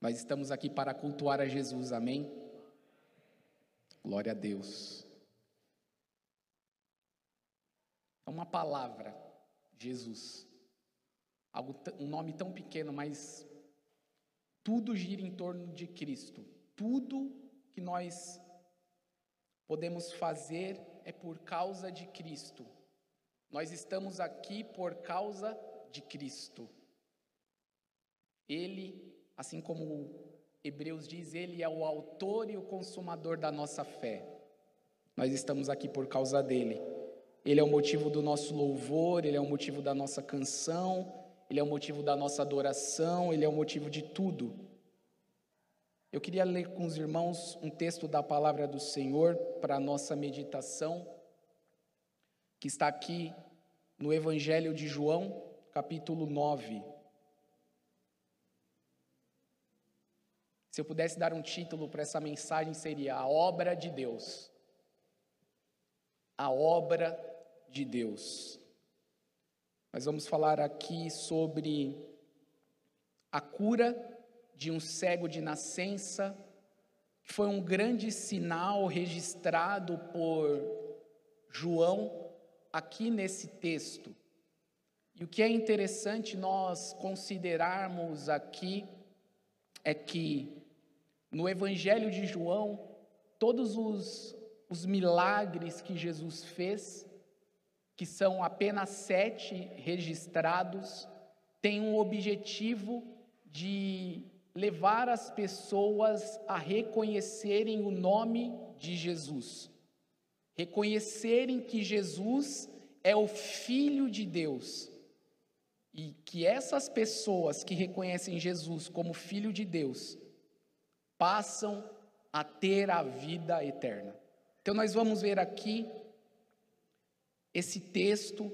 Nós estamos aqui para cultuar a Jesus, amém? Glória a Deus. É uma palavra, Jesus. Algo, um nome tão pequeno, mas tudo gira em torno de Cristo. Tudo que nós podemos fazer é por causa de Cristo. Nós estamos aqui por causa de Cristo. Ele, assim como Hebreus diz, ele é o autor e o consumador da nossa fé. Nós estamos aqui por causa dele. Ele é o motivo do nosso louvor, ele é o motivo da nossa canção, ele é o motivo da nossa adoração, ele é o motivo de tudo. Eu queria ler com os irmãos um texto da palavra do Senhor para a nossa meditação, que está aqui no Evangelho de João, capítulo 9. Se eu pudesse dar um título para essa mensagem, seria A Obra de Deus. A Obra de Deus. Nós vamos falar aqui sobre a cura de um cego de nascença, que foi um grande sinal registrado por João aqui nesse texto. E o que é interessante nós considerarmos aqui é que no Evangelho de João, todos os, os milagres que Jesus fez, que são apenas sete registrados, têm um objetivo de levar as pessoas a reconhecerem o nome de Jesus, reconhecerem que Jesus é o Filho de Deus e que essas pessoas que reconhecem Jesus como Filho de Deus passam a ter a vida eterna. Então, nós vamos ver aqui esse texto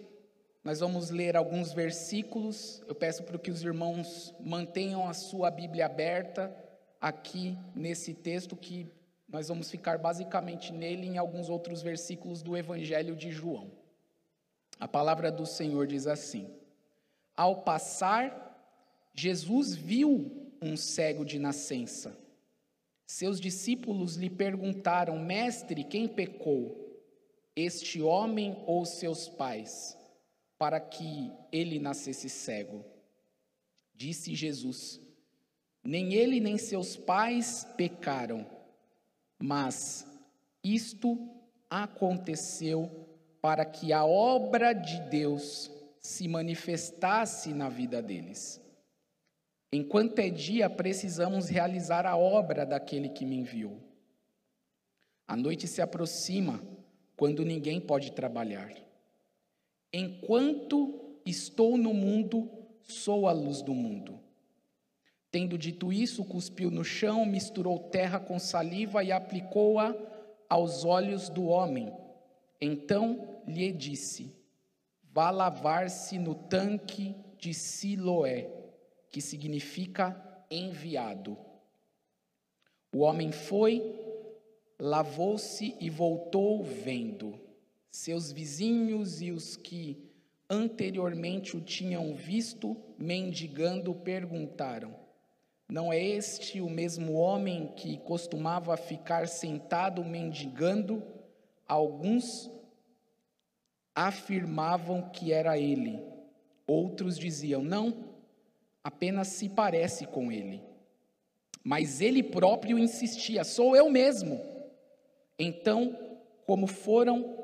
nós vamos ler alguns versículos. Eu peço para que os irmãos mantenham a sua Bíblia aberta aqui nesse texto, que nós vamos ficar basicamente nele em alguns outros versículos do Evangelho de João. A palavra do Senhor diz assim: Ao passar, Jesus viu um cego de nascença. Seus discípulos lhe perguntaram: Mestre, quem pecou, este homem ou seus pais? para que ele nascesse cego. Disse Jesus: Nem ele nem seus pais pecaram, mas isto aconteceu para que a obra de Deus se manifestasse na vida deles. Enquanto é dia, precisamos realizar a obra daquele que me enviou. A noite se aproxima, quando ninguém pode trabalhar. Enquanto estou no mundo, sou a luz do mundo. Tendo dito isso, cuspiu no chão, misturou terra com saliva e aplicou-a aos olhos do homem. Então lhe disse: Vá lavar-se no tanque de Siloé, que significa enviado. O homem foi, lavou-se e voltou vendo. Seus vizinhos e os que anteriormente o tinham visto mendigando perguntaram: Não é este o mesmo homem que costumava ficar sentado mendigando? Alguns afirmavam que era ele. Outros diziam: Não, apenas se parece com ele. Mas ele próprio insistia: Sou eu mesmo. Então, como foram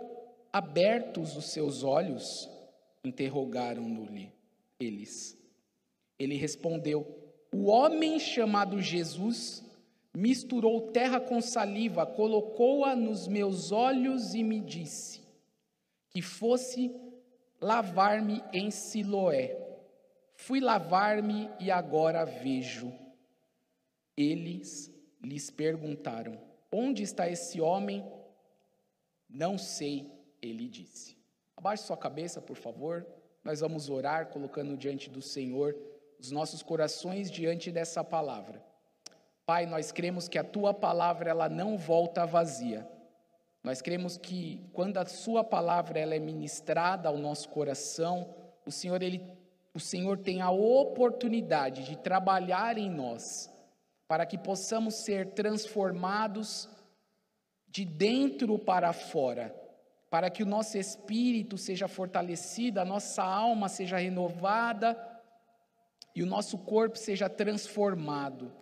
Abertos os seus olhos, interrogaram-no eles. Ele respondeu: O homem chamado Jesus misturou terra com saliva, colocou-a nos meus olhos e me disse que fosse lavar-me em Siloé. Fui lavar-me e agora vejo. Eles lhes perguntaram: Onde está esse homem? Não sei, ele disse. Abaixe sua cabeça, por favor. Nós vamos orar colocando diante do Senhor os nossos corações diante dessa palavra. Pai, nós cremos que a tua palavra ela não volta vazia. Nós cremos que quando a sua palavra ela é ministrada ao nosso coração, o Senhor ele o Senhor tem a oportunidade de trabalhar em nós para que possamos ser transformados de dentro para fora, para que o nosso espírito seja fortalecido, a nossa alma seja renovada e o nosso corpo seja transformado.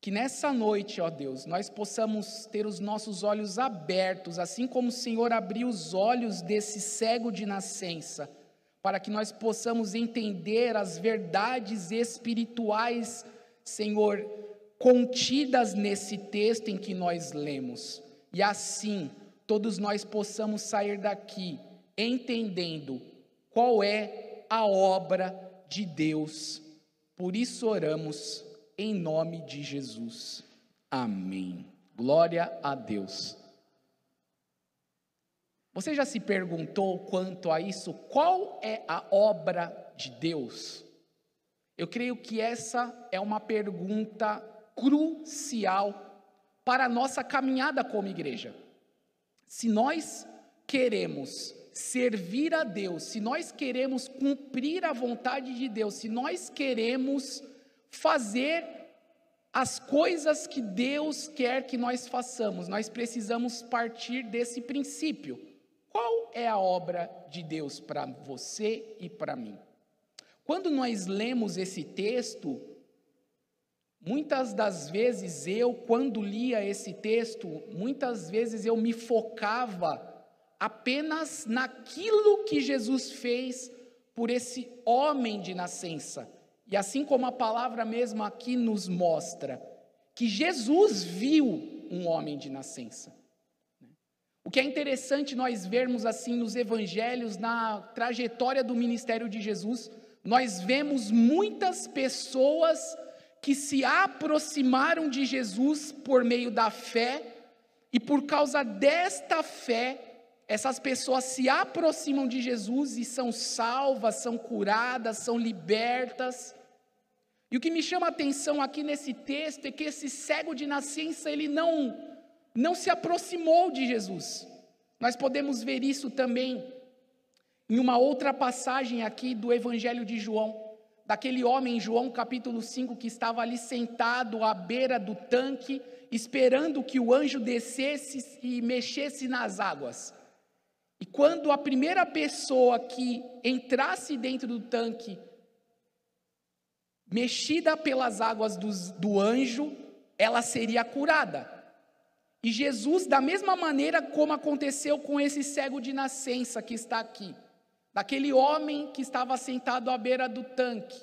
Que nessa noite, ó Deus, nós possamos ter os nossos olhos abertos, assim como o Senhor abriu os olhos desse cego de nascença, para que nós possamos entender as verdades espirituais, Senhor, contidas nesse texto em que nós lemos. E assim, todos nós possamos sair daqui entendendo qual é a obra de Deus. Por isso oramos em nome de Jesus. Amém. Glória a Deus. Você já se perguntou quanto a isso? Qual é a obra de Deus? Eu creio que essa é uma pergunta crucial para a nossa caminhada como igreja. Se nós queremos servir a Deus, se nós queremos cumprir a vontade de Deus, se nós queremos fazer as coisas que Deus quer que nós façamos, nós precisamos partir desse princípio. Qual é a obra de Deus para você e para mim? Quando nós lemos esse texto, muitas das vezes eu, quando lia esse texto, muitas vezes eu me focava apenas naquilo que Jesus fez por esse homem de nascença. E assim como a palavra mesmo aqui nos mostra, que Jesus viu um homem de nascença. O que é interessante nós vermos assim nos evangelhos, na trajetória do ministério de Jesus, nós vemos muitas pessoas que se aproximaram de Jesus por meio da fé, e por causa desta fé, essas pessoas se aproximam de Jesus e são salvas, são curadas, são libertas. E o que me chama a atenção aqui nesse texto é que esse cego de nascença, ele não não se aproximou de Jesus. Nós podemos ver isso também em uma outra passagem aqui do Evangelho de João, daquele homem, João capítulo 5, que estava ali sentado à beira do tanque, esperando que o anjo descesse e mexesse nas águas. E quando a primeira pessoa que entrasse dentro do tanque, mexida pelas águas do, do anjo, ela seria curada. E Jesus, da mesma maneira como aconteceu com esse cego de nascença que está aqui, daquele homem que estava sentado à beira do tanque,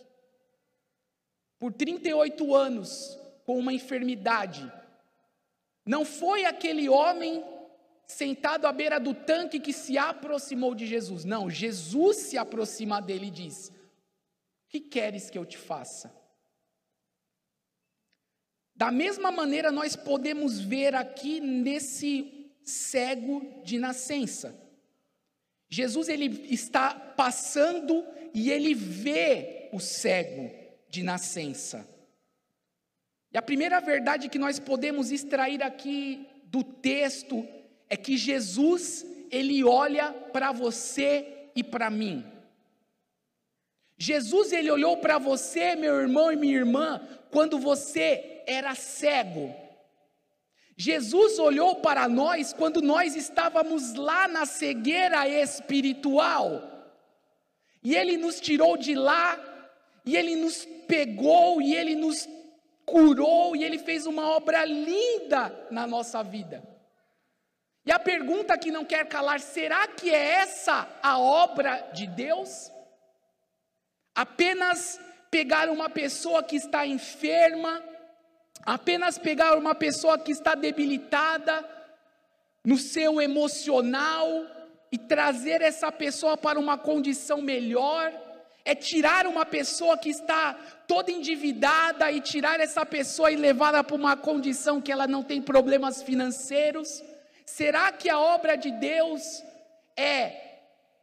por 38 anos, com uma enfermidade, não foi aquele homem sentado à beira do tanque que se aproximou de Jesus. Não, Jesus se aproxima dele e diz: O que queres que eu te faça? Da mesma maneira, nós podemos ver aqui nesse cego de nascença. Jesus ele está passando e ele vê o cego de nascença. E a primeira verdade que nós podemos extrair aqui do texto é que Jesus, ele olha para você e para mim. Jesus, ele olhou para você, meu irmão e minha irmã, quando você era cego. Jesus olhou para nós quando nós estávamos lá na cegueira espiritual. E ele nos tirou de lá, e ele nos pegou, e ele nos curou, e ele fez uma obra linda na nossa vida. E a pergunta que não quer calar: será que é essa a obra de Deus? Apenas pegar uma pessoa que está enferma, apenas pegar uma pessoa que está debilitada no seu emocional e trazer essa pessoa para uma condição melhor, é tirar uma pessoa que está toda endividada e tirar essa pessoa e levá-la para uma condição que ela não tem problemas financeiros. Será que a obra de Deus é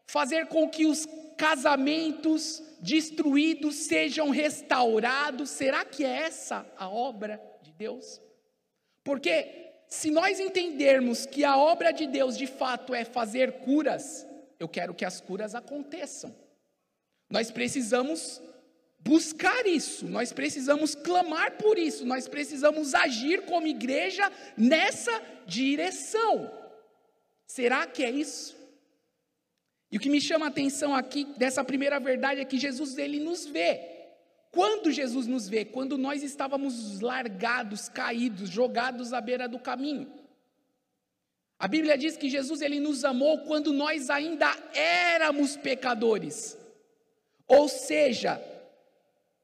fazer com que os casamentos destruídos sejam restaurados? Será que é essa a obra Deus? Porque se nós entendermos que a obra de Deus de fato é fazer curas, eu quero que as curas aconteçam. Nós precisamos buscar isso, nós precisamos clamar por isso, nós precisamos agir como igreja nessa direção. Será que é isso? E o que me chama a atenção aqui dessa primeira verdade é que Jesus ele nos vê. Quando Jesus nos vê? Quando nós estávamos largados, caídos, jogados à beira do caminho. A Bíblia diz que Jesus ele nos amou quando nós ainda éramos pecadores. Ou seja,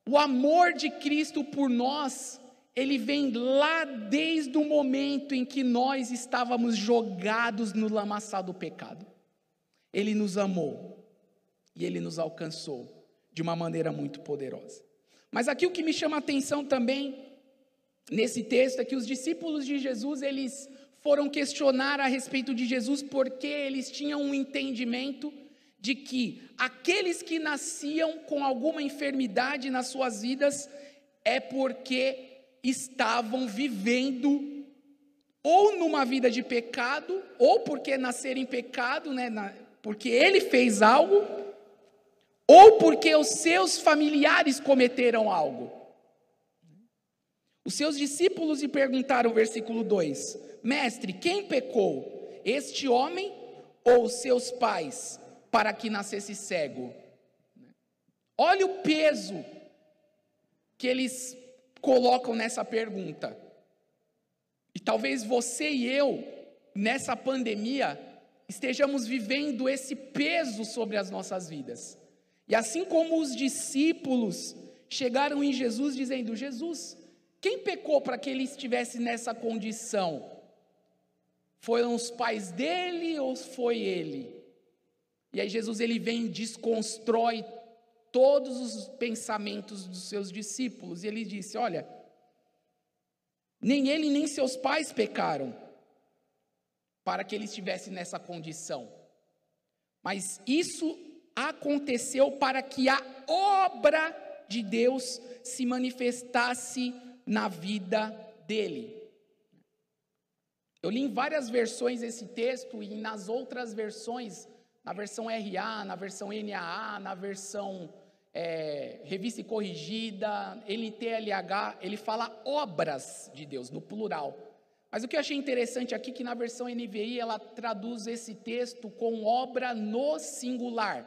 o amor de Cristo por nós, ele vem lá desde o momento em que nós estávamos jogados no lamaçal do pecado. Ele nos amou e ele nos alcançou de uma maneira muito poderosa. Mas aqui o que me chama a atenção também nesse texto é que os discípulos de Jesus, eles foram questionar a respeito de Jesus porque eles tinham um entendimento de que aqueles que nasciam com alguma enfermidade nas suas vidas é porque estavam vivendo ou numa vida de pecado, ou porque nasceram em pecado, né, na, porque ele fez algo, ou porque os seus familiares cometeram algo. Os seus discípulos lhe perguntaram, versículo 2: Mestre, quem pecou? Este homem ou seus pais? para que nascesse cego. Olha o peso que eles colocam nessa pergunta. E talvez você e eu, nessa pandemia, estejamos vivendo esse peso sobre as nossas vidas. E assim como os discípulos chegaram em Jesus dizendo: Jesus, quem pecou para que ele estivesse nessa condição? Foram os pais dele ou foi ele? E aí Jesus ele vem e desconstrói todos os pensamentos dos seus discípulos. E ele disse: Olha, nem ele nem seus pais pecaram para que ele estivesse nessa condição. Mas isso aconteceu para que a obra de Deus se manifestasse na vida dele. Eu li em várias versões esse texto e nas outras versões na versão RA, na versão NAA, na versão é, revista e corrigida, NTLH, ele fala obras de Deus, no plural. Mas o que eu achei interessante aqui é que na versão NVI ela traduz esse texto com obra no singular.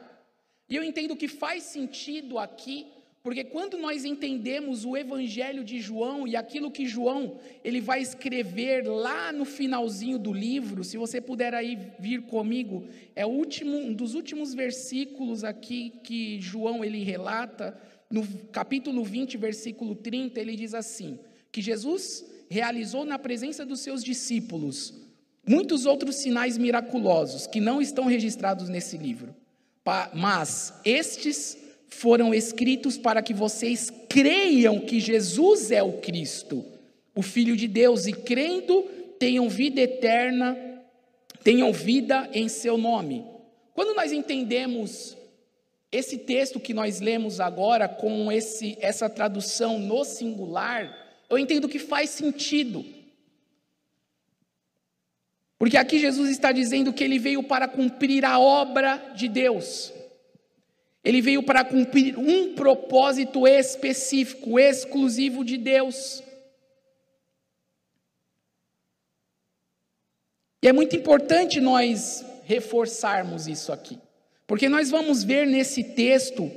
E eu entendo que faz sentido aqui porque quando nós entendemos o evangelho de João e aquilo que João ele vai escrever lá no finalzinho do livro, se você puder aí vir comigo, é o último, um dos últimos versículos aqui que João ele relata, no capítulo 20, versículo 30, ele diz assim: que Jesus realizou na presença dos seus discípulos muitos outros sinais miraculosos que não estão registrados nesse livro. Mas estes foram escritos para que vocês creiam que Jesus é o Cristo, o Filho de Deus, e crendo tenham vida eterna, tenham vida em seu nome. Quando nós entendemos esse texto que nós lemos agora com esse, essa tradução no singular, eu entendo que faz sentido. Porque aqui Jesus está dizendo que ele veio para cumprir a obra de Deus. Ele veio para cumprir um propósito específico, exclusivo de Deus. E é muito importante nós reforçarmos isso aqui, porque nós vamos ver nesse texto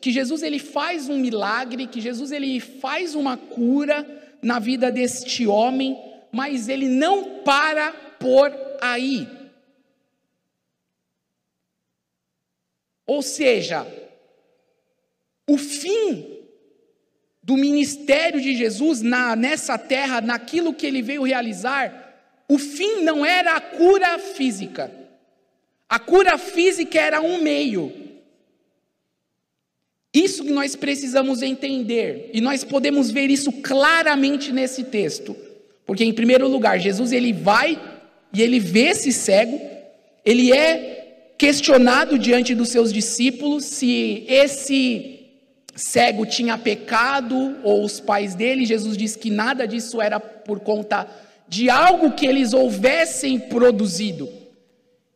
que Jesus ele faz um milagre, que Jesus ele faz uma cura na vida deste homem, mas ele não para por aí. Ou seja, o fim do ministério de Jesus na, nessa terra, naquilo que ele veio realizar, o fim não era a cura física. A cura física era um meio. Isso que nós precisamos entender, e nós podemos ver isso claramente nesse texto. Porque em primeiro lugar, Jesus ele vai e ele vê esse cego, ele é questionado diante dos seus discípulos se esse cego tinha pecado ou os pais dele. Jesus disse que nada disso era por conta de algo que eles houvessem produzido.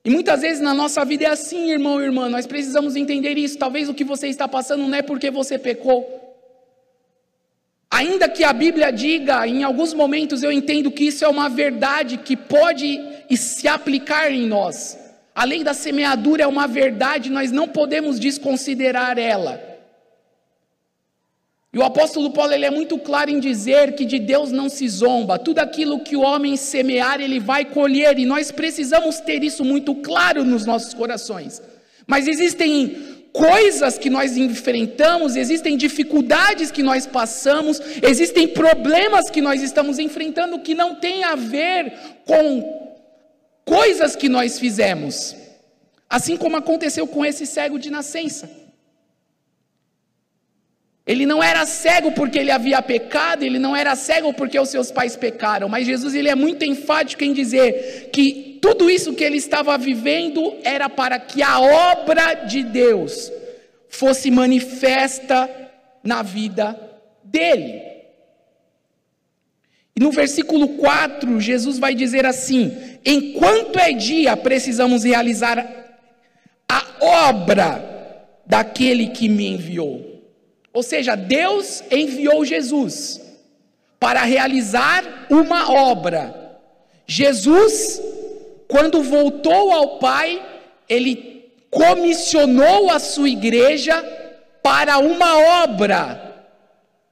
E muitas vezes na nossa vida é assim, irmão e irmã, nós precisamos entender isso. Talvez o que você está passando não é porque você pecou. Ainda que a Bíblia diga, em alguns momentos eu entendo que isso é uma verdade que pode se aplicar em nós. A lei da semeadura é uma verdade, nós não podemos desconsiderar ela. E o apóstolo Paulo ele é muito claro em dizer que de Deus não se zomba, tudo aquilo que o homem semear, ele vai colher, e nós precisamos ter isso muito claro nos nossos corações. Mas existem coisas que nós enfrentamos, existem dificuldades que nós passamos, existem problemas que nós estamos enfrentando que não tem a ver com coisas que nós fizemos. Assim como aconteceu com esse cego de nascença. Ele não era cego porque ele havia pecado, ele não era cego porque os seus pais pecaram, mas Jesus ele é muito enfático em dizer que tudo isso que ele estava vivendo era para que a obra de Deus fosse manifesta na vida dele. E no versículo 4, Jesus vai dizer assim: Enquanto é dia, precisamos realizar a obra daquele que me enviou. Ou seja, Deus enviou Jesus para realizar uma obra. Jesus, quando voltou ao Pai, ele comissionou a sua igreja para uma obra.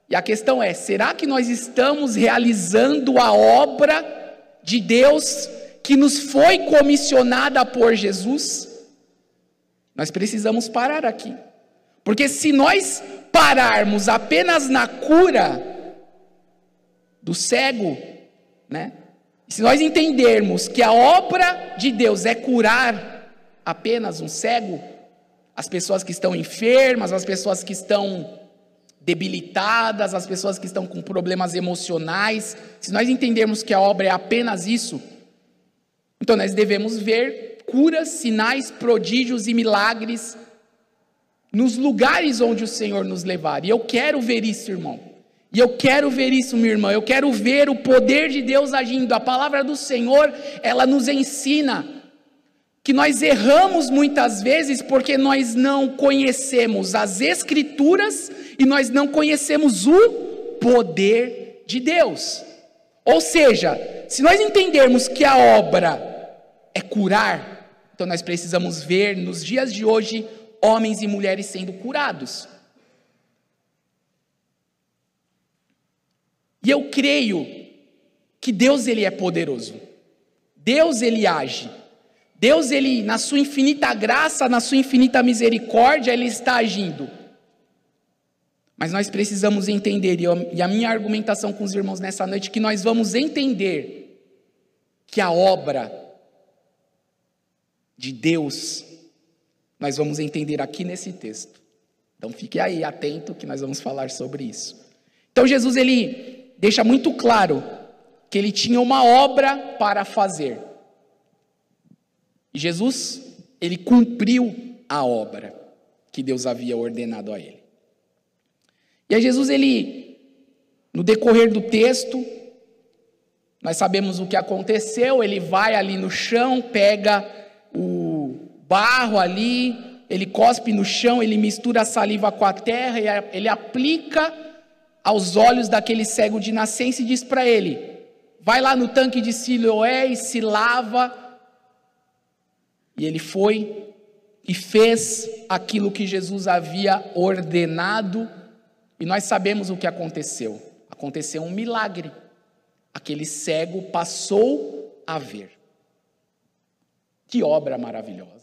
E a questão é: será que nós estamos realizando a obra de Deus que nos foi comissionada por Jesus? Nós precisamos parar aqui. Porque se nós pararmos apenas na cura do cego, né? Se nós entendermos que a obra de Deus é curar apenas um cego, as pessoas que estão enfermas, as pessoas que estão debilitadas, as pessoas que estão com problemas emocionais, se nós entendermos que a obra é apenas isso, então nós devemos ver curas, sinais, prodígios e milagres nos lugares onde o Senhor nos levar. E eu quero ver isso, irmão. E eu quero ver isso, minha irmã. Eu quero ver o poder de Deus agindo. A palavra do Senhor, ela nos ensina que nós erramos muitas vezes porque nós não conhecemos as Escrituras e nós não conhecemos o poder de Deus. Ou seja, se nós entendermos que a obra é curar, então nós precisamos ver nos dias de hoje homens e mulheres sendo curados. E eu creio que Deus ele é poderoso. Deus ele age. Deus ele na sua infinita graça, na sua infinita misericórdia, ele está agindo. Mas nós precisamos entender, e a minha argumentação com os irmãos nessa noite, que nós vamos entender que a obra de Deus nós vamos entender aqui nesse texto. Então fique aí atento que nós vamos falar sobre isso. Então Jesus ele deixa muito claro que ele tinha uma obra para fazer. E Jesus ele cumpriu a obra que Deus havia ordenado a ele. E aí Jesus ele no decorrer do texto nós sabemos o que aconteceu, ele vai ali no chão, pega o barro ali, ele cospe no chão, ele mistura a saliva com a terra, e ele aplica aos olhos daquele cego de nascença e diz para ele: vai lá no tanque de Siloé e se lava. E ele foi e fez aquilo que Jesus havia ordenado, e nós sabemos o que aconteceu. Aconteceu um milagre. Aquele cego passou a ver. Que obra maravilhosa.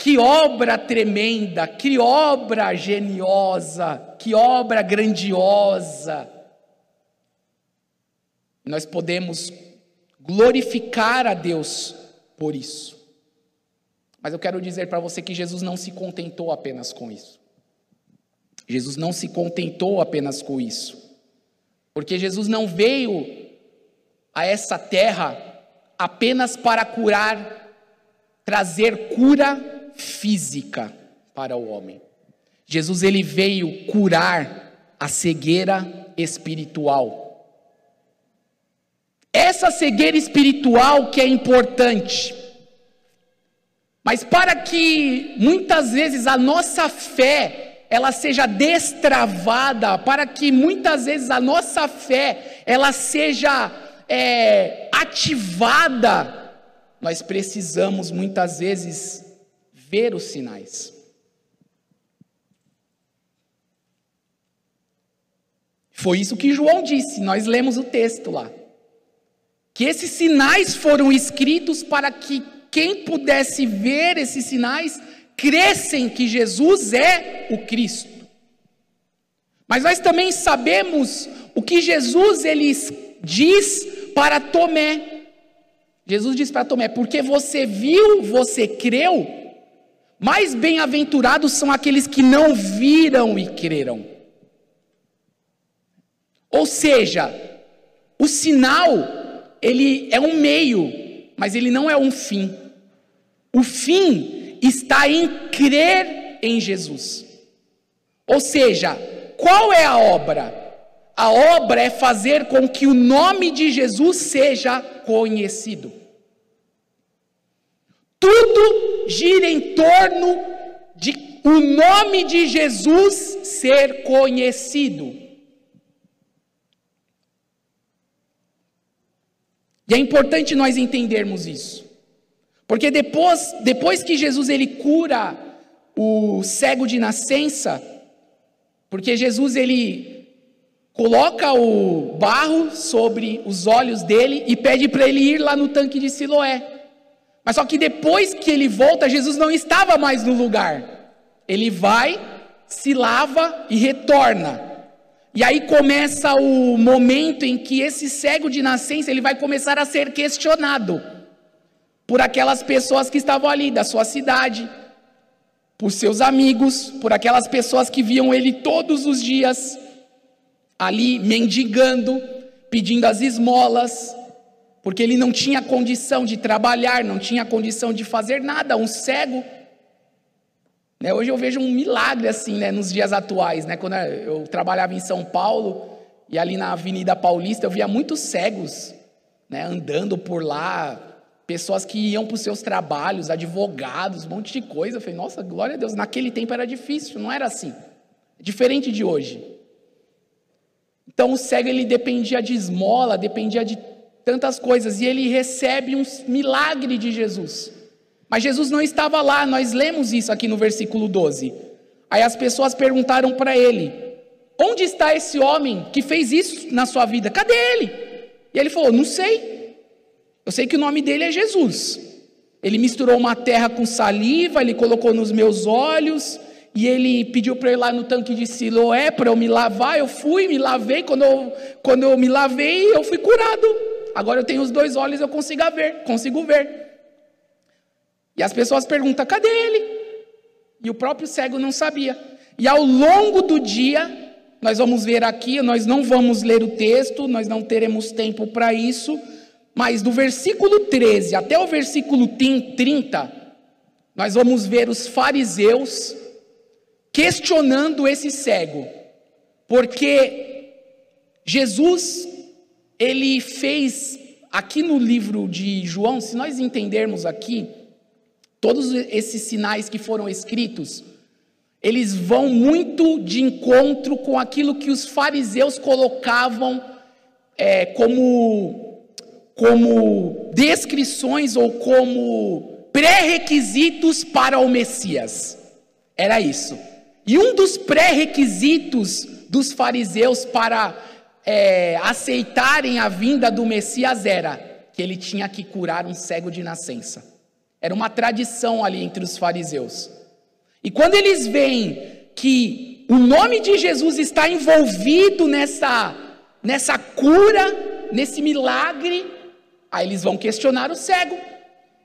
Que obra tremenda, que obra geniosa, que obra grandiosa. Nós podemos glorificar a Deus por isso. Mas eu quero dizer para você que Jesus não se contentou apenas com isso. Jesus não se contentou apenas com isso. Porque Jesus não veio a essa terra apenas para curar, trazer cura física para o homem. Jesus ele veio curar a cegueira espiritual. Essa cegueira espiritual que é importante. Mas para que muitas vezes a nossa fé ela seja destravada, para que muitas vezes a nossa fé ela seja é, ativada, nós precisamos muitas vezes ver os sinais. Foi isso que João disse, nós lemos o texto lá. Que esses sinais foram escritos para que quem pudesse ver esses sinais crescem que Jesus é o Cristo. Mas nós também sabemos o que Jesus ele diz para Tomé. Jesus diz para Tomé: porque você viu, você creu, mais bem-aventurados são aqueles que não viram e creram. Ou seja, o sinal, ele é um meio, mas ele não é um fim. O fim está em crer em Jesus. Ou seja, qual é a obra? A obra é fazer com que o nome de Jesus seja conhecido. Tudo gira em torno de o nome de Jesus ser conhecido. E é importante nós entendermos isso. Porque depois, depois que Jesus ele cura o cego de nascença, porque Jesus ele coloca o barro sobre os olhos dele e pede para ele ir lá no tanque de Siloé. Mas só que depois que ele volta, Jesus não estava mais no lugar. Ele vai, se lava e retorna. E aí começa o momento em que esse cego de nascença ele vai começar a ser questionado por aquelas pessoas que estavam ali da sua cidade, por seus amigos, por aquelas pessoas que viam ele todos os dias ali mendigando, pedindo as esmolas, porque ele não tinha condição de trabalhar, não tinha condição de fazer nada, um cego né, hoje eu vejo um milagre assim, né, nos dias atuais, né, quando eu trabalhava em São Paulo e ali na Avenida Paulista eu via muitos cegos, né, andando por lá, pessoas que iam para os seus trabalhos, advogados, um monte de coisa. Eu falei, nossa, glória a Deus, naquele tempo era difícil, não era assim. Diferente de hoje. Então o cego ele dependia de esmola, dependia de tantas coisas e ele recebe um milagre de Jesus. Mas Jesus não estava lá, nós lemos isso aqui no versículo 12. Aí as pessoas perguntaram para ele: Onde está esse homem que fez isso na sua vida? Cadê ele? E ele falou: Não sei. Eu sei que o nome dele é Jesus. Ele misturou uma terra com saliva, ele colocou nos meus olhos, e ele pediu para eu ir lá no tanque de Siloé para eu me lavar. Eu fui, me lavei. Quando eu, quando eu me lavei, eu fui curado. Agora eu tenho os dois olhos, eu consigo ver, consigo ver. E as pessoas perguntam: cadê ele? E o próprio cego não sabia. E ao longo do dia, nós vamos ver aqui, nós não vamos ler o texto, nós não teremos tempo para isso, mas do versículo 13 até o versículo 30, nós vamos ver os fariseus questionando esse cego, porque Jesus, ele fez, aqui no livro de João, se nós entendermos aqui, Todos esses sinais que foram escritos, eles vão muito de encontro com aquilo que os fariseus colocavam é, como, como descrições ou como pré-requisitos para o Messias. Era isso. E um dos pré-requisitos dos fariseus para é, aceitarem a vinda do Messias era que ele tinha que curar um cego de nascença. Era uma tradição ali entre os fariseus. E quando eles veem que o nome de Jesus está envolvido nessa, nessa cura, nesse milagre, aí eles vão questionar o cego.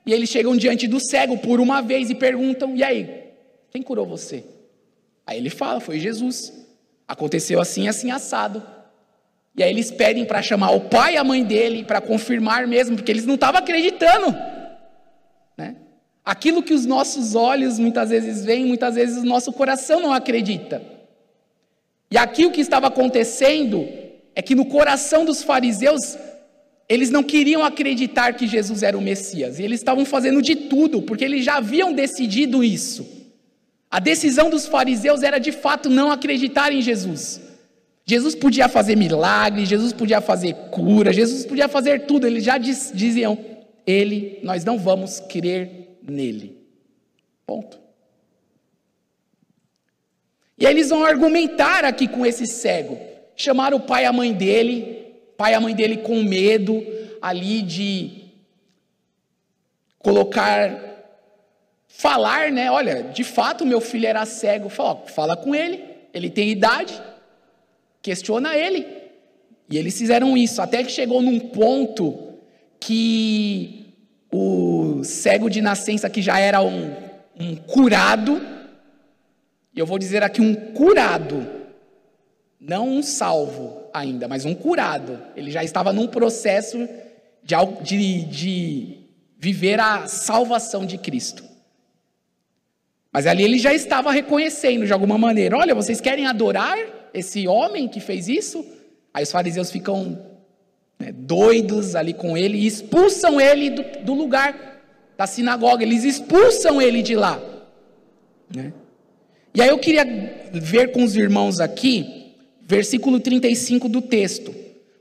E eles chegam diante do cego por uma vez e perguntam: E aí, quem curou você? Aí ele fala: Foi Jesus. Aconteceu assim, assim, assado. E aí eles pedem para chamar o pai e a mãe dele para confirmar mesmo, porque eles não estavam acreditando. Né? Aquilo que os nossos olhos muitas vezes veem, muitas vezes o nosso coração não acredita. E aqui o que estava acontecendo é que no coração dos fariseus eles não queriam acreditar que Jesus era o Messias, e eles estavam fazendo de tudo, porque eles já haviam decidido isso. A decisão dos fariseus era de fato não acreditar em Jesus. Jesus podia fazer milagres, Jesus podia fazer cura, Jesus podia fazer tudo, eles já diz, diziam: Ele, nós não vamos crer nele. Ponto. E aí eles vão argumentar aqui com esse cego. Chamaram o pai e a mãe dele, pai e a mãe dele com medo ali de colocar, falar, né? Olha, de fato meu filho era cego. Fala, fala com ele, ele tem idade, questiona ele. E eles fizeram isso, até que chegou num ponto que o cego de nascença, que já era um, um curado, e eu vou dizer aqui um curado, não um salvo ainda, mas um curado. Ele já estava num processo de, de, de viver a salvação de Cristo. Mas ali ele já estava reconhecendo de alguma maneira: olha, vocês querem adorar esse homem que fez isso? Aí os fariseus ficam né, doidos ali com ele e expulsam ele do, do, lugar da sinagoga, eles expulsam ele de lá. Né? E aí eu queria ver com os irmãos aqui, versículo 35 do texto.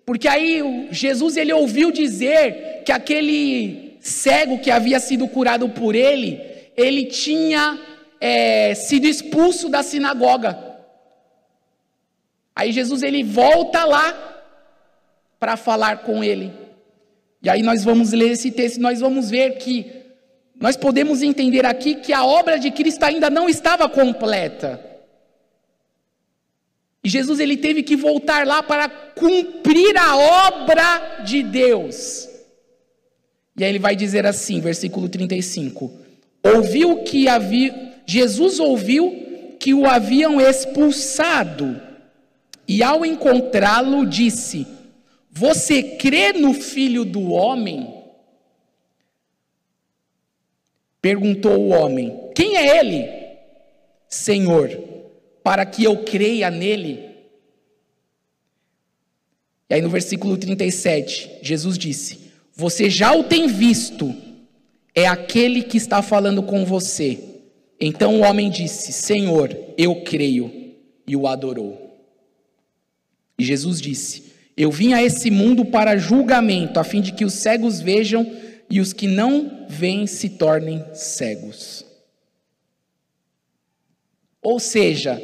Porque aí Jesus ele ouviu dizer que aquele cego que havia sido curado por ele, ele tinha é, sido expulso da sinagoga. Aí Jesus ele volta lá para falar com ele. E aí nós vamos ler esse texto, nós vamos ver que nós podemos entender aqui que a obra de Cristo ainda não estava completa. E Jesus ele teve que voltar lá para cumprir a obra de Deus. E aí ele vai dizer assim, versículo 35: Ouviu que havia Jesus ouviu que o haviam expulsado, e ao encontrá-lo disse: Você crê no Filho do homem? Perguntou o homem: Quem é ele? Senhor, para que eu creia nele. E aí no versículo 37, Jesus disse: Você já o tem visto, é aquele que está falando com você. Então o homem disse: Senhor, eu creio, e o adorou. E Jesus disse: Eu vim a esse mundo para julgamento, a fim de que os cegos vejam e os que não veem se tornem cegos. Ou seja,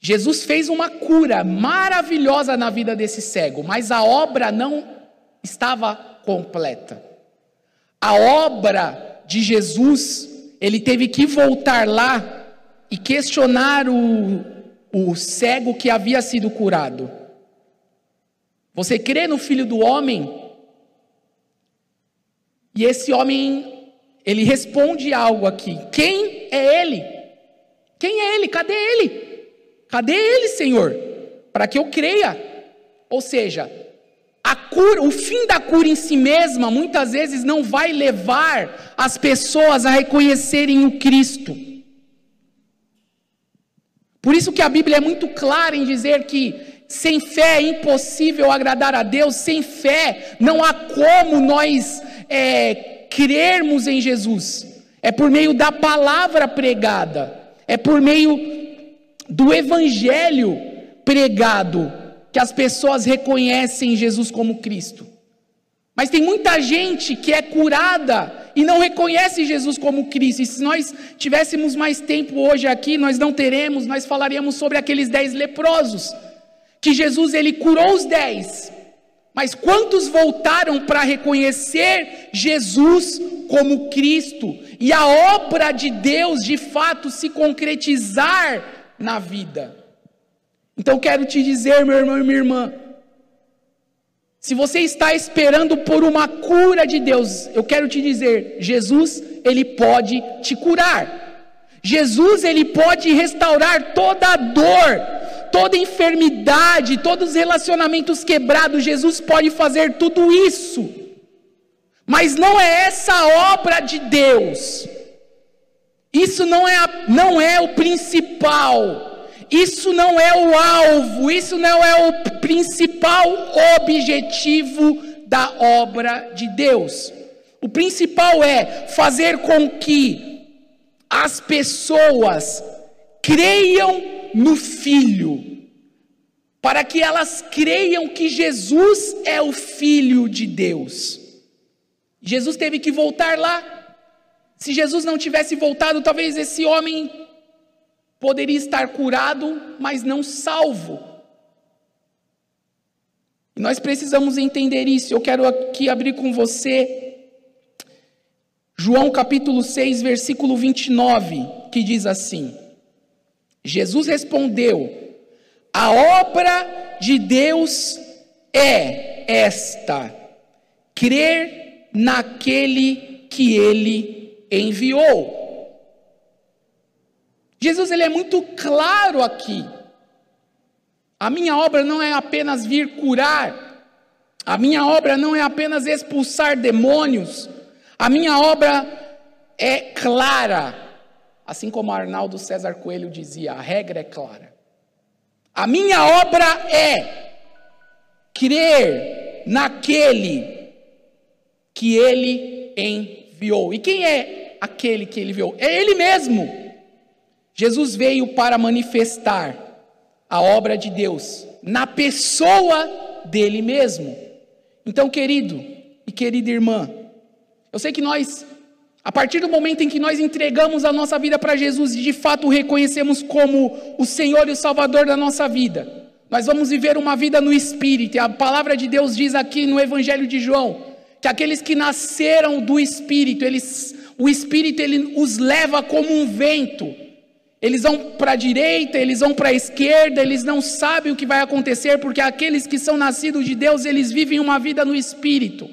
Jesus fez uma cura maravilhosa na vida desse cego, mas a obra não estava completa. A obra de Jesus, ele teve que voltar lá e questionar o, o cego que havia sido curado. Você crê no Filho do Homem? E esse homem, ele responde algo aqui: Quem é ele? Quem é ele? Cadê ele? Cadê ele, Senhor? Para que eu creia. Ou seja, a cura, o fim da cura em si mesma, muitas vezes não vai levar as pessoas a reconhecerem o Cristo. Por isso que a Bíblia é muito clara em dizer que sem fé é impossível agradar a Deus, sem fé não há como nós é, crermos em Jesus, é por meio da palavra pregada, é por meio do evangelho pregado que as pessoas reconhecem Jesus como Cristo. Mas tem muita gente que é curada e não reconhece Jesus como Cristo. E se nós tivéssemos mais tempo hoje aqui, nós não teremos, nós falaríamos sobre aqueles dez leprosos. Que Jesus ele curou os dez, mas quantos voltaram para reconhecer Jesus como Cristo e a obra de Deus de fato se concretizar na vida? Então quero te dizer, meu irmão e minha irmã, se você está esperando por uma cura de Deus, eu quero te dizer, Jesus, ele pode te curar. Jesus, ele pode restaurar toda a dor, toda enfermidade, todos os relacionamentos quebrados, Jesus pode fazer tudo isso. Mas não é essa a obra de Deus. Isso não é, a, não é o principal. Isso não é o alvo, isso não é o principal objetivo da obra de Deus. O principal é fazer com que as pessoas creiam no Filho, para que elas creiam que Jesus é o Filho de Deus. Jesus teve que voltar lá. Se Jesus não tivesse voltado, talvez esse homem poderia estar curado, mas não salvo. E nós precisamos entender isso. Eu quero aqui abrir com você João capítulo 6, versículo 29, que diz assim: Jesus respondeu: A obra de Deus é esta, crer naquele que ele enviou. Jesus ele é muito claro aqui. A minha obra não é apenas vir curar, a minha obra não é apenas expulsar demônios, a minha obra é clara, assim como Arnaldo César Coelho dizia, a regra é clara. A minha obra é crer naquele que ele enviou. E quem é aquele que ele enviou? É ele mesmo. Jesus veio para manifestar a obra de Deus na pessoa dele mesmo. Então, querido e querida irmã, eu sei que nós, a partir do momento em que nós entregamos a nossa vida para Jesus e de fato o reconhecemos como o Senhor e o Salvador da nossa vida, nós vamos viver uma vida no Espírito. E a palavra de Deus diz aqui no Evangelho de João que aqueles que nasceram do Espírito, eles, o Espírito ele os leva como um vento eles vão para a direita, eles vão para a esquerda, eles não sabem o que vai acontecer, porque aqueles que são nascidos de Deus, eles vivem uma vida no Espírito.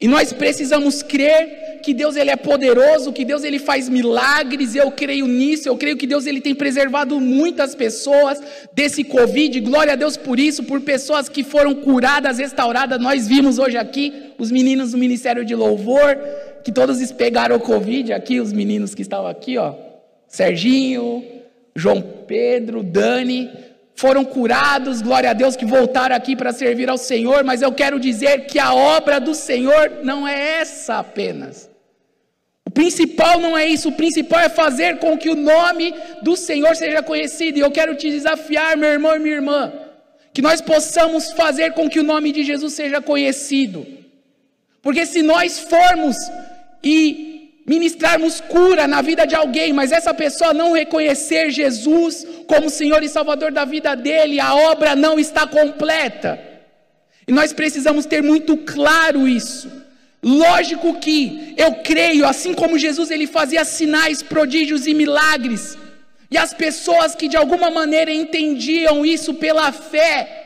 E nós precisamos crer que Deus ele é poderoso, que Deus ele faz milagres, eu creio nisso, eu creio que Deus ele tem preservado muitas pessoas desse Covid, glória a Deus por isso, por pessoas que foram curadas, restauradas, nós vimos hoje aqui, os meninos do Ministério de Louvor, que todos pegaram o Covid aqui, os meninos que estavam aqui, ó, Serginho, João Pedro, Dani, foram curados, glória a Deus, que voltaram aqui para servir ao Senhor, mas eu quero dizer que a obra do Senhor não é essa apenas. O principal não é isso, o principal é fazer com que o nome do Senhor seja conhecido, e eu quero te desafiar, meu irmão e minha irmã, que nós possamos fazer com que o nome de Jesus seja conhecido, porque se nós formos e ministrarmos cura na vida de alguém, mas essa pessoa não reconhecer Jesus como Senhor e Salvador da vida dele, a obra não está completa. E nós precisamos ter muito claro isso. Lógico que eu creio, assim como Jesus ele fazia sinais, prodígios e milagres, e as pessoas que de alguma maneira entendiam isso pela fé,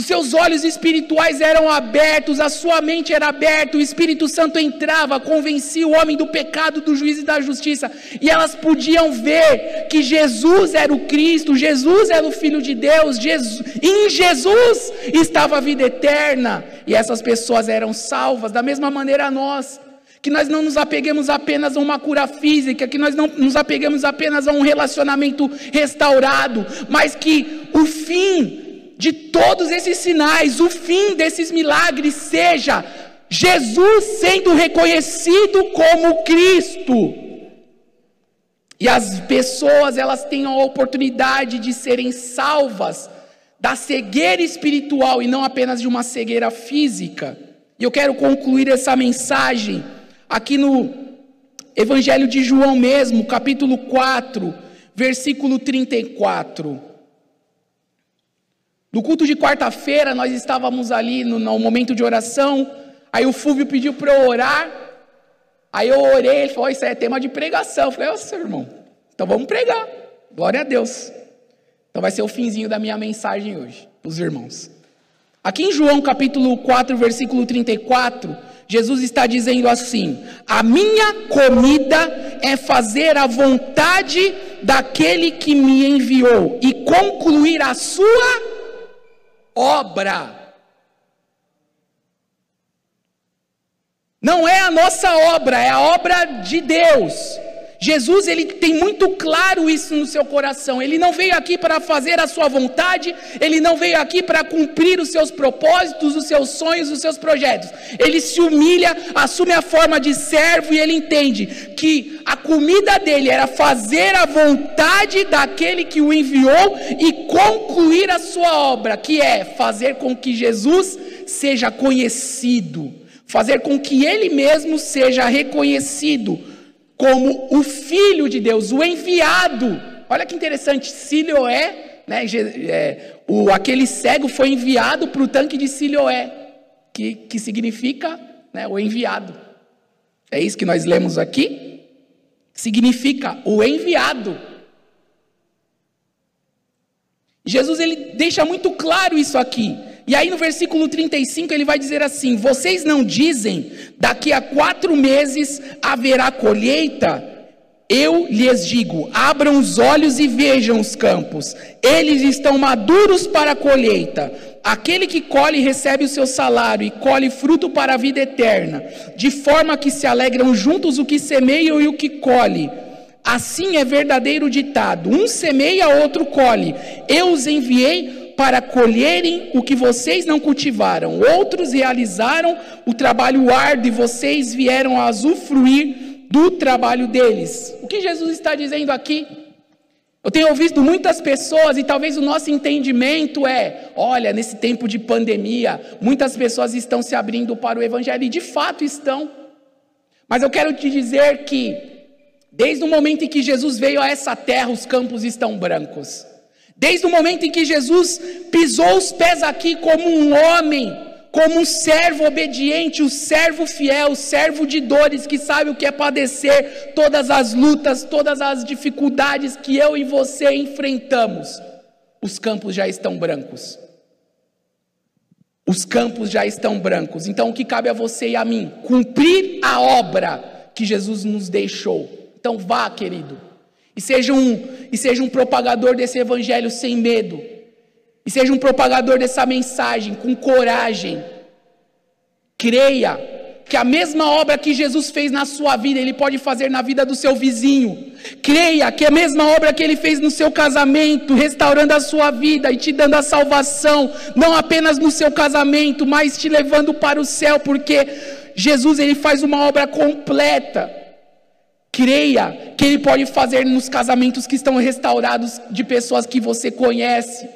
os seus olhos espirituais eram abertos, a sua mente era aberta, o Espírito Santo entrava, convencia o homem do pecado, do juízo e da justiça, e elas podiam ver que Jesus era o Cristo, Jesus era o Filho de Deus, Jesus, em Jesus estava a vida eterna, e essas pessoas eram salvas, da mesma maneira nós. Que nós não nos apeguemos apenas a uma cura física, que nós não nos apeguemos apenas a um relacionamento restaurado, mas que o fim de todos esses sinais, o fim desses milagres seja Jesus sendo reconhecido como Cristo. E as pessoas, elas tenham a oportunidade de serem salvas da cegueira espiritual e não apenas de uma cegueira física. E eu quero concluir essa mensagem aqui no Evangelho de João mesmo, capítulo 4, versículo 34. No culto de quarta-feira, nós estávamos ali no, no, momento de oração. Aí o Fúvio pediu para eu orar. Aí eu orei, ele falou: Isso é tema de pregação. Eu falei: Nossa, irmão, então vamos pregar. Glória a Deus. Então vai ser o finzinho da minha mensagem hoje, os irmãos. Aqui em João capítulo 4, versículo 34, Jesus está dizendo assim: A minha comida é fazer a vontade daquele que me enviou e concluir a sua obra. Não é a nossa obra, é a obra de Deus. Jesus ele tem muito claro isso no seu coração. Ele não veio aqui para fazer a sua vontade, ele não veio aqui para cumprir os seus propósitos, os seus sonhos, os seus projetos. Ele se humilha, assume a forma de servo e ele entende que a comida dele era fazer a vontade daquele que o enviou e concluir a sua obra, que é fazer com que Jesus seja conhecido, fazer com que ele mesmo seja reconhecido como o Filho de Deus, o enviado. Olha que interessante, Siloé, né, é, o, aquele cego foi enviado para o tanque de Siloé, que, que significa né, o enviado. É isso que nós lemos aqui? Significa o enviado. Jesus ele deixa muito claro isso aqui. E aí no versículo 35 ele vai dizer assim: Vocês não dizem, daqui a quatro meses haverá colheita? Eu lhes digo: abram os olhos e vejam os campos, eles estão maduros para a colheita. Aquele que colhe recebe o seu salário e colhe fruto para a vida eterna, de forma que se alegram juntos o que semeiam e o que colhe. Assim é verdadeiro ditado: um semeia, outro colhe. Eu os enviei para colherem o que vocês não cultivaram. Outros realizaram o trabalho árduo e vocês vieram a usufruir do trabalho deles. O que Jesus está dizendo aqui? Eu tenho ouvido muitas pessoas, e talvez o nosso entendimento é: olha, nesse tempo de pandemia, muitas pessoas estão se abrindo para o Evangelho, e de fato estão. Mas eu quero te dizer que, desde o momento em que Jesus veio a essa terra, os campos estão brancos. Desde o momento em que Jesus pisou os pés aqui como um homem, como um servo obediente, o um servo fiel, o um servo de dores, que sabe o que é padecer todas as lutas, todas as dificuldades que eu e você enfrentamos, os campos já estão brancos. Os campos já estão brancos. Então o que cabe a você e a mim? Cumprir a obra que Jesus nos deixou. Então vá, querido e seja um, e seja um propagador desse evangelho sem medo. E seja um propagador dessa mensagem com coragem. Creia que a mesma obra que Jesus fez na sua vida, Ele pode fazer na vida do seu vizinho. Creia que a mesma obra que Ele fez no seu casamento, restaurando a sua vida e te dando a salvação, não apenas no seu casamento, mas te levando para o céu, porque Jesus Ele faz uma obra completa. Creia que Ele pode fazer nos casamentos que estão restaurados de pessoas que você conhece.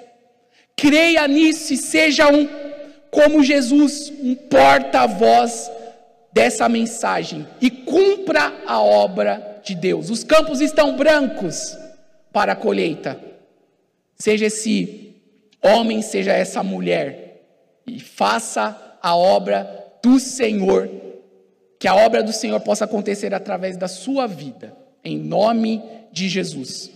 Creia nisso e seja um, como Jesus, um porta-voz dessa mensagem e cumpra a obra de Deus. Os campos estão brancos para a colheita. Seja esse homem, seja essa mulher, e faça a obra do Senhor que a obra do Senhor possa acontecer através da sua vida, em nome de Jesus.